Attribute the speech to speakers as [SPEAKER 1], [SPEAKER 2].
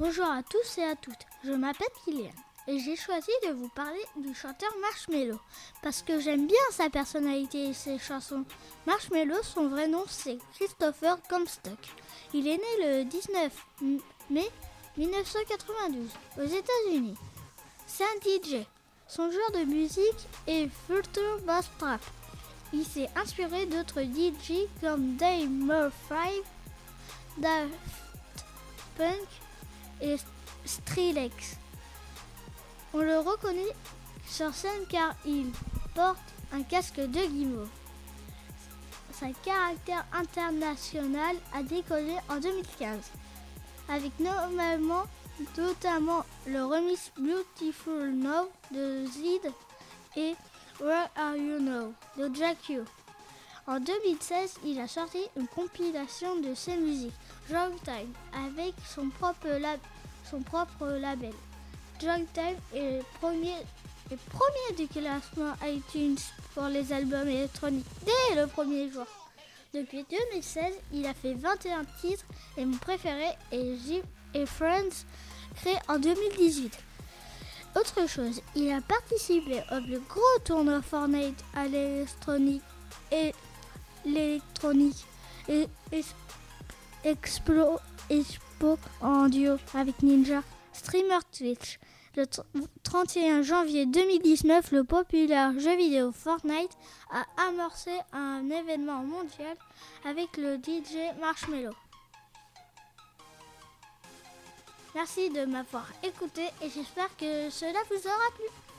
[SPEAKER 1] Bonjour à tous et à toutes, je m'appelle Kylian et j'ai choisi de vous parler du chanteur Marshmello parce que j'aime bien sa personnalité et ses chansons. Marshmello, son vrai nom c'est Christopher Comstock. Il est né le 19 mai 1992 aux États-Unis. C'est un DJ. Son genre de musique est Future Bass Trap. Il s'est inspiré d'autres DJ comme Dave Murphy, Daft Punk et Strillex. On le reconnaît sur scène car il porte un casque de guimauve. Sa caractère international a décollé en 2015 avec notamment le remix Beautiful Now de Zid et Where Are You Now de Jack U. En 2016, il a sorti une compilation de ses musiques, Drug Time, avec son propre, son propre label. Drug Time est le premier, le premier du classement iTunes pour les albums électroniques dès le premier jour. Depuis 2016, il a fait 21 titres et mon préféré est Jim et Friends, créé en 2018. Autre chose, il a participé au plus gros tournoi Fortnite à l'électronique et l'électronique et, Expo en duo avec Ninja, streamer Twitch. Le 31 janvier 2019, le populaire jeu vidéo Fortnite a amorcé un événement mondial avec le DJ Marshmello. Merci de m'avoir écouté et j'espère que cela vous aura plu.